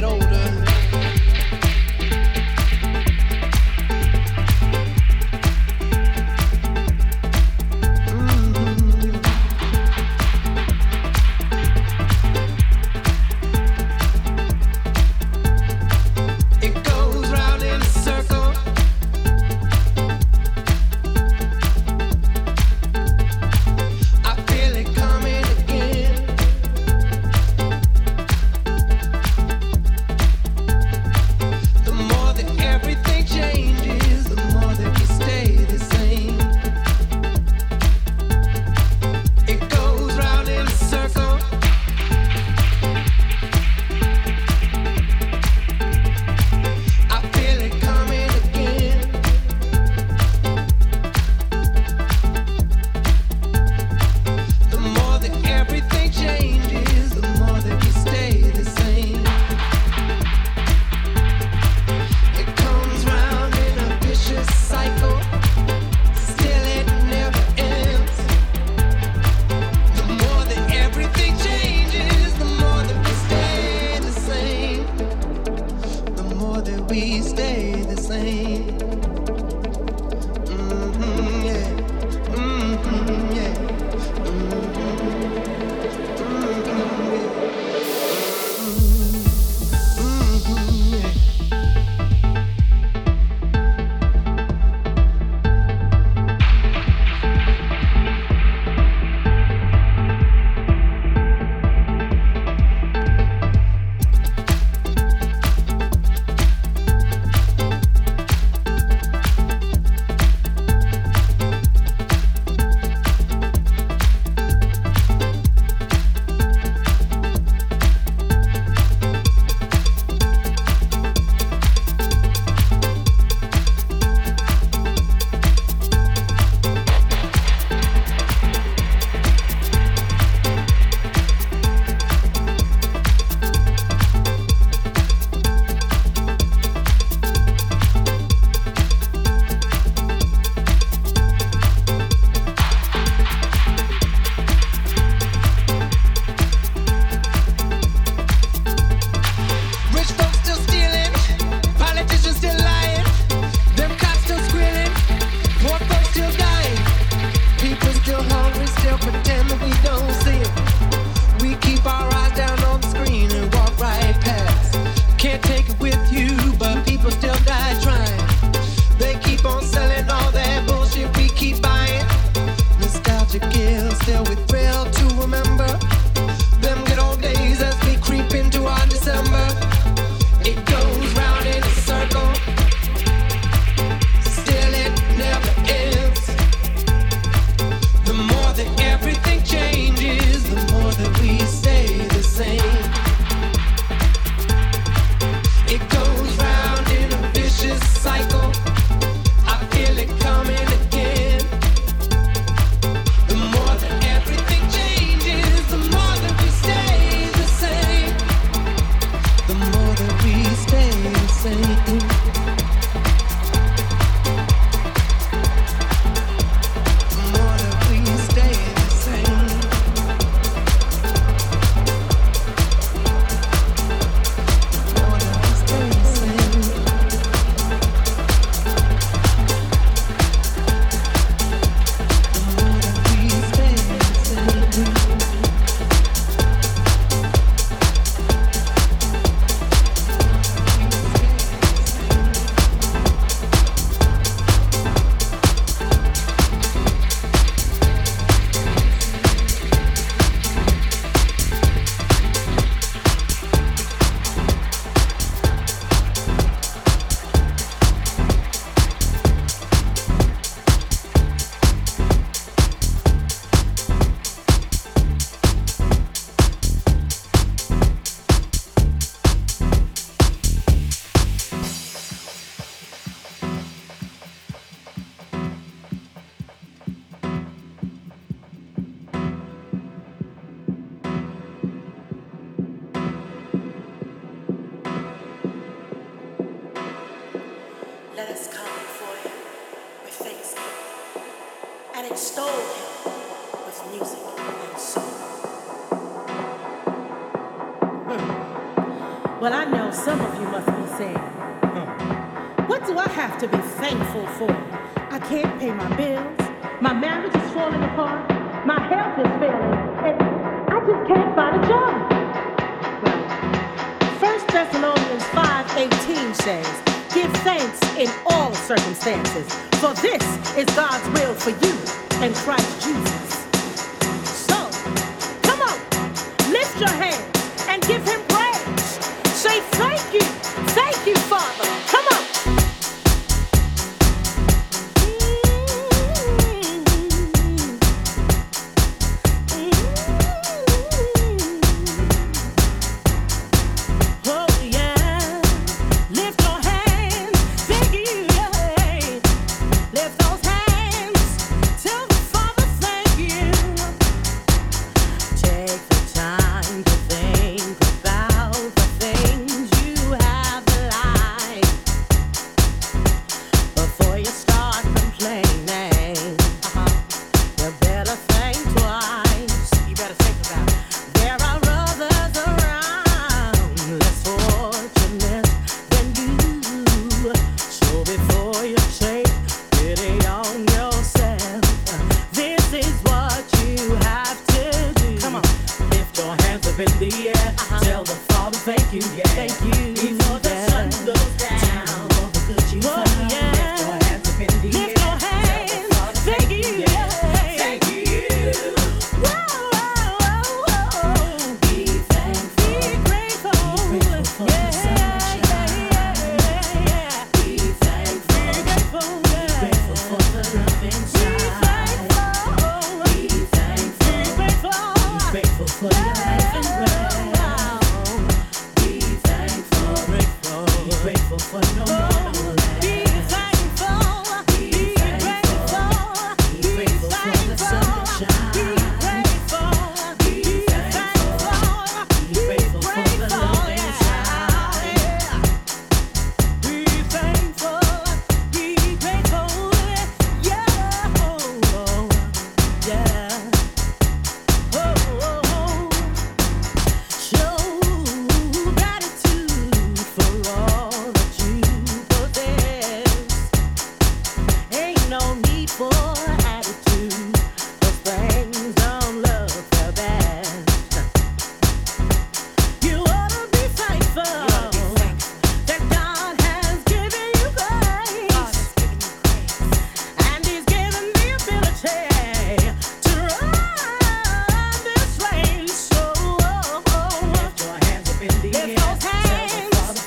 get older.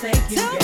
Hands.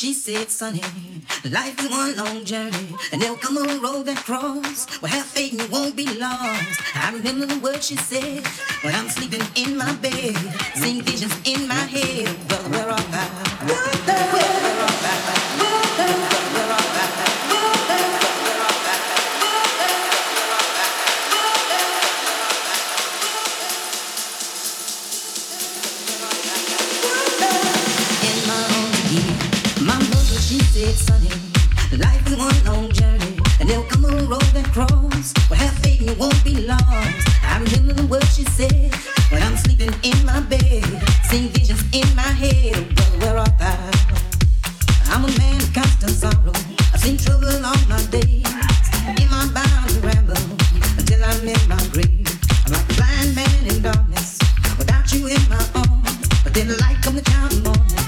She said, Sonny, life is one long journey, and there'll come a road that cross. Well, have faith and you won't be lost. I remember the words she said when I'm sleeping in my bed, seeing visions in my head. Well, where are I? Where are I? sunny. Life is one long journey, and there'll come a road that cross. Well, have faith, you won't be lost. I remember the words she said when I'm sleeping in my bed, seeing visions in my head. Well, where are thou? I'm a man of constant sorrow. I've seen trouble all my days. In my bound to ramble until I'm in my grave. I'm like a blind man in darkness, without you in my arms. But then the light comes the morning.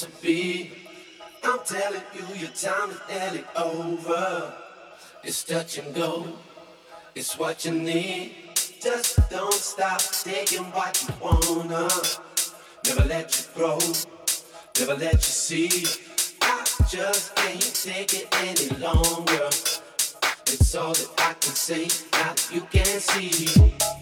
Don't miss. I'm telling you, your time is nearly over. It's touch and go. It's what you need. Just don't stop taking what you wanna. Never let you grow. Never let you see. I just can't take it any longer. It's all that I can say. Now you can't see.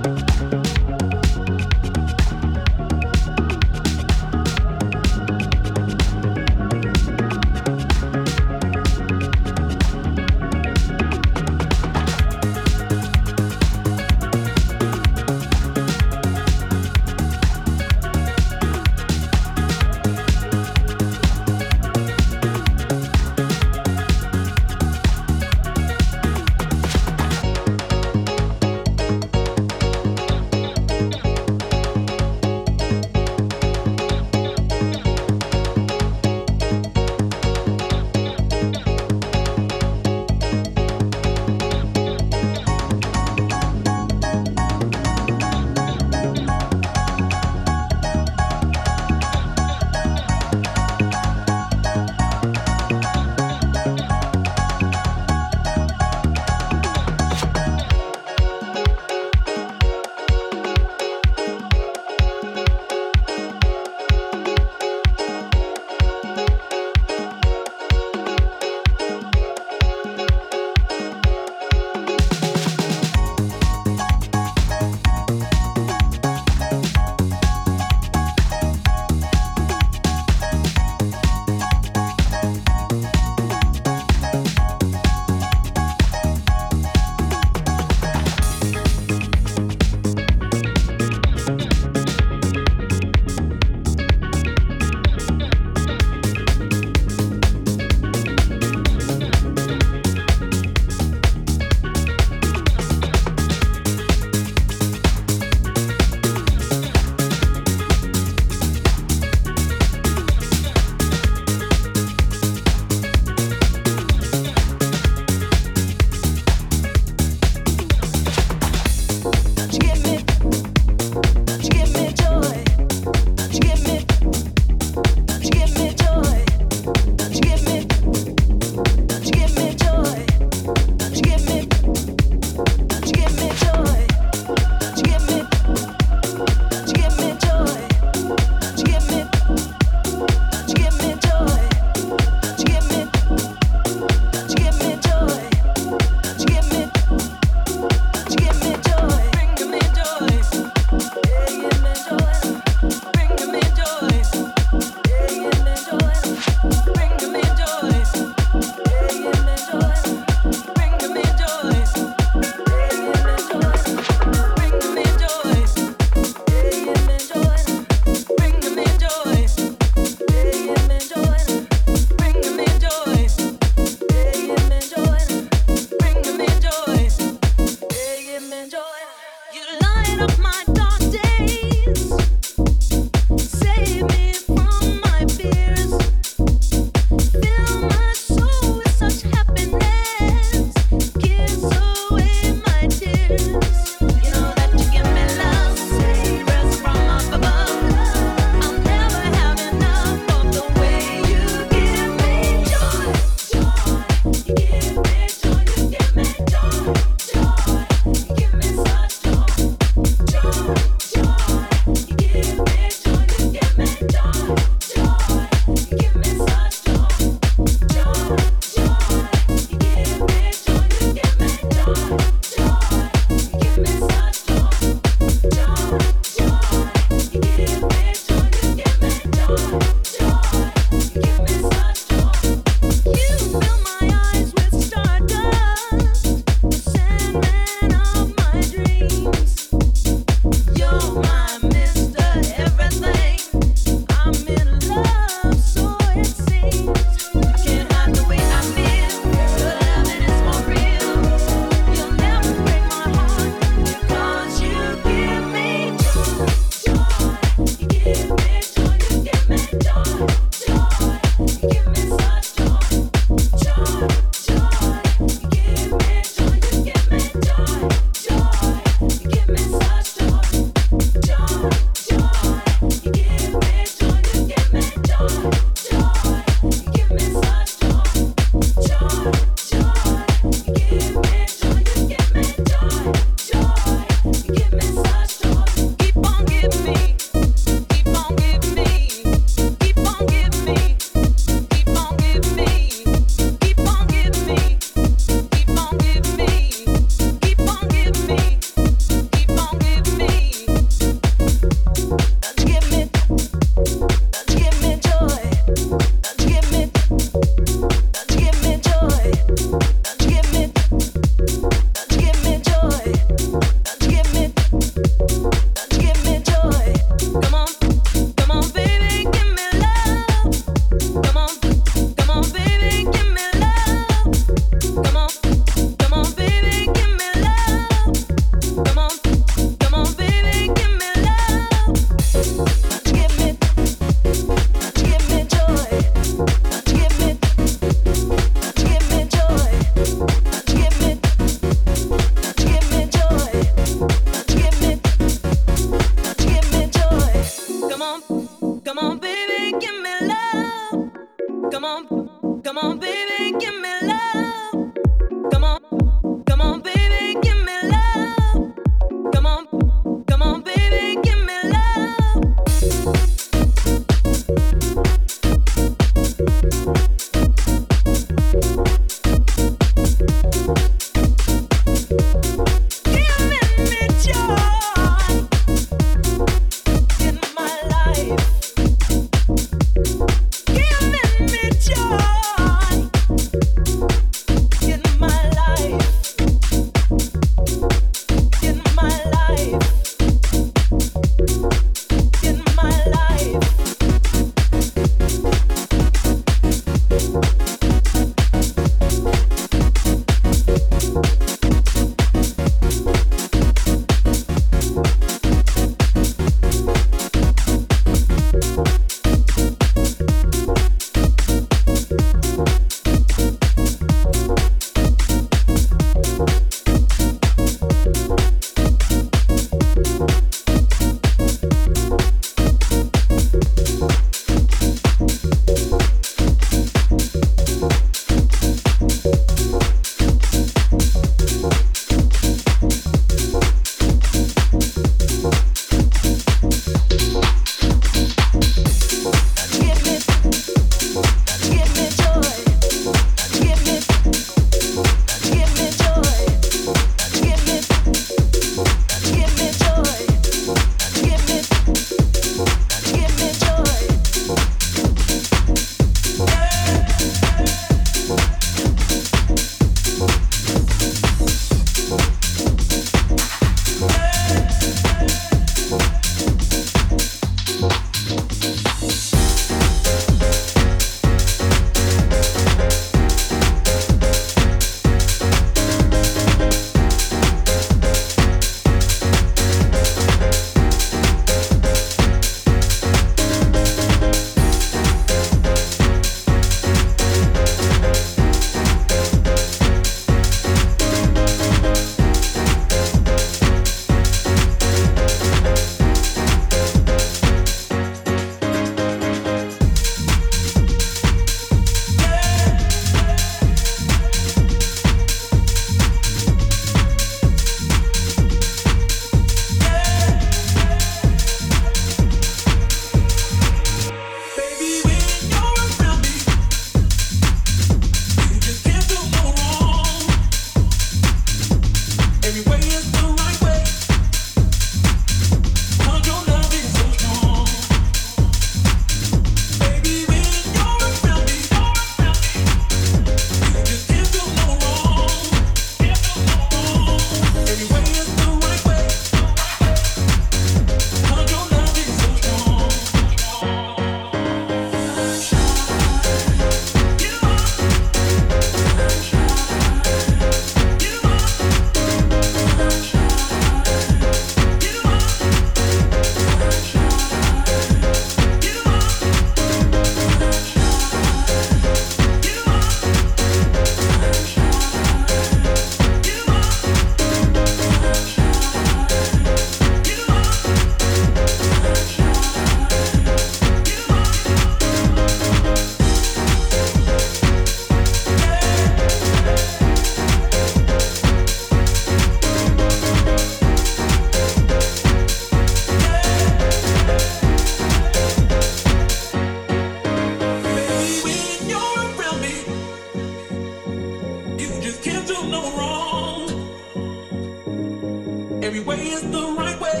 Every way is the right way.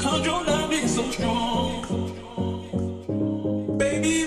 Cause your love is so strong. Baby,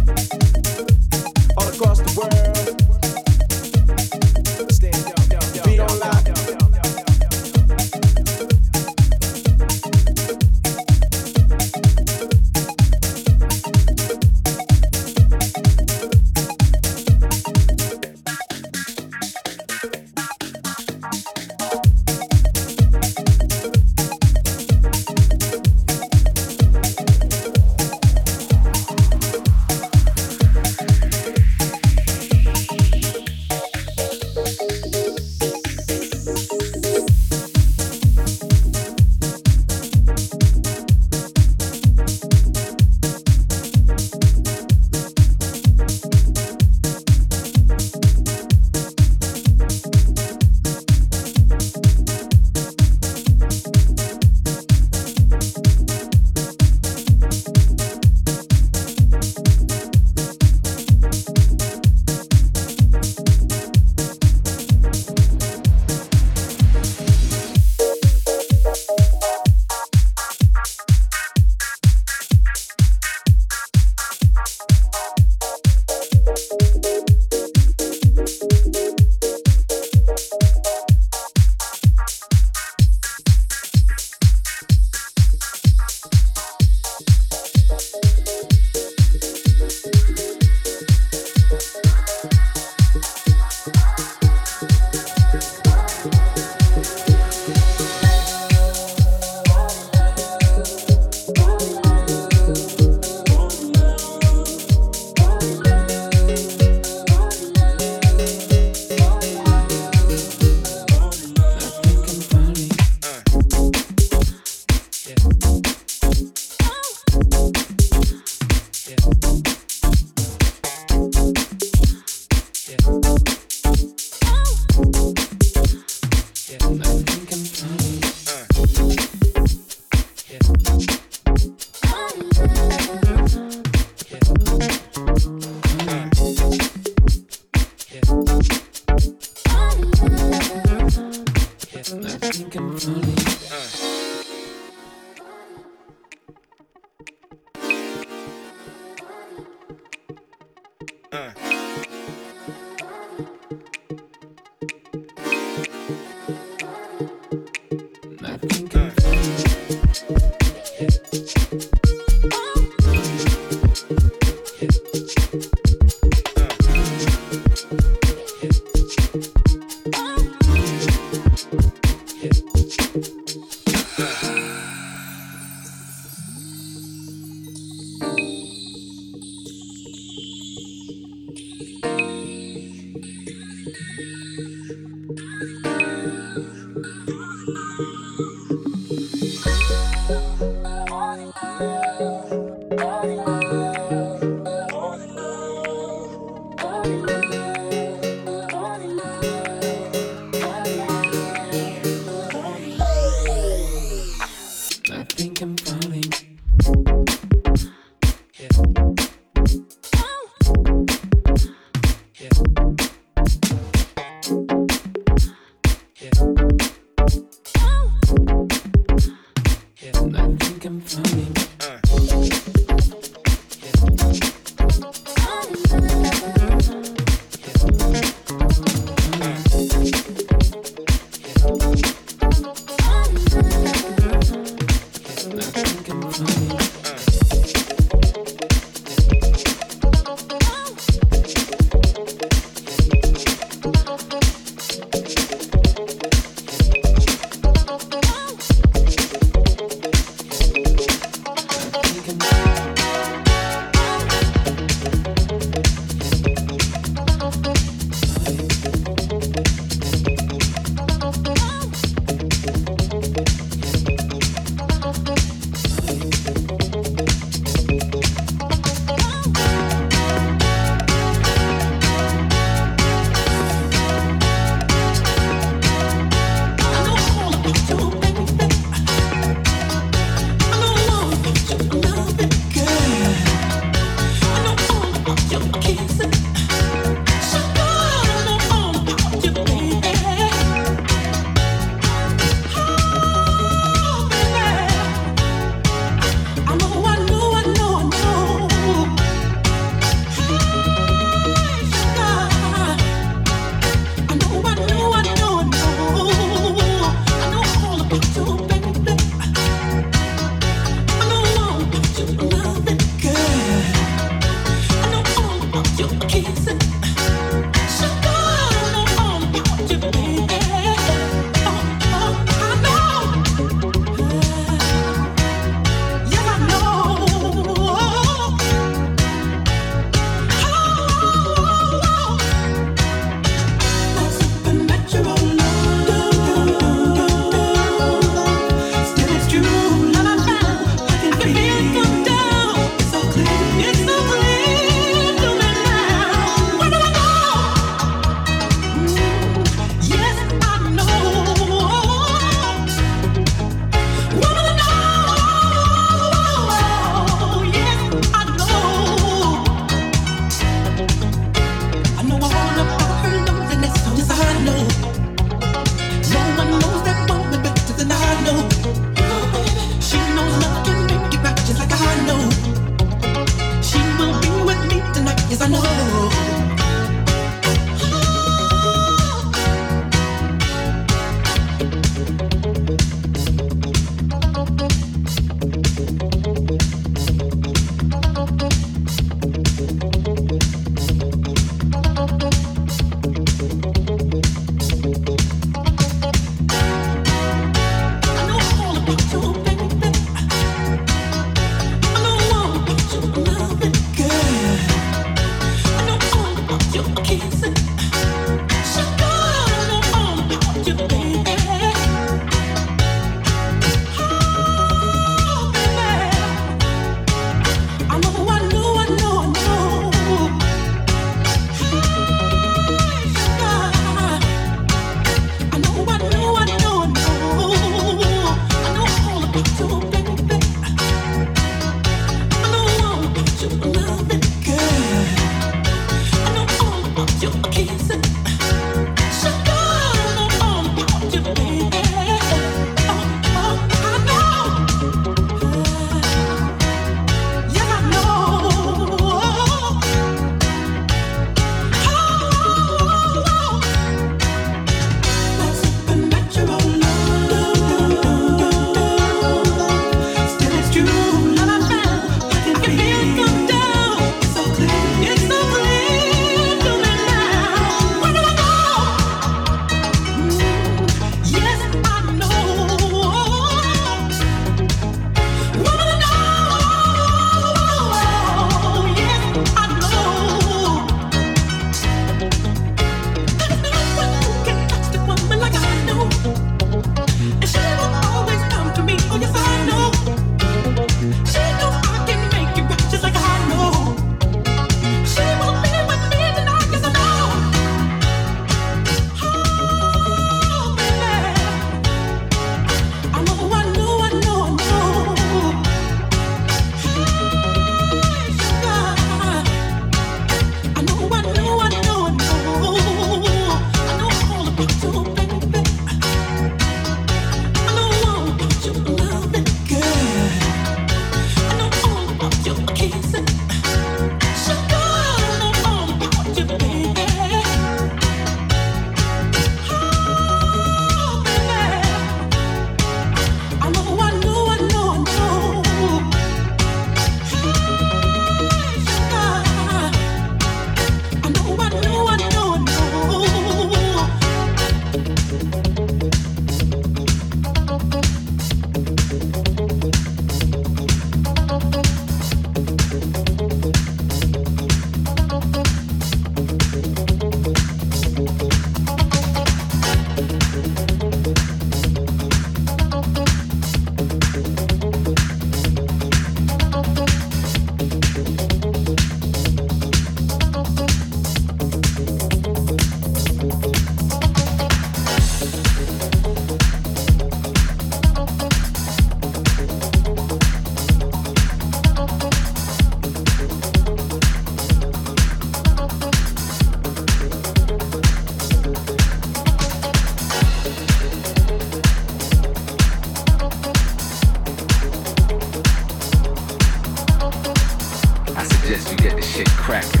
the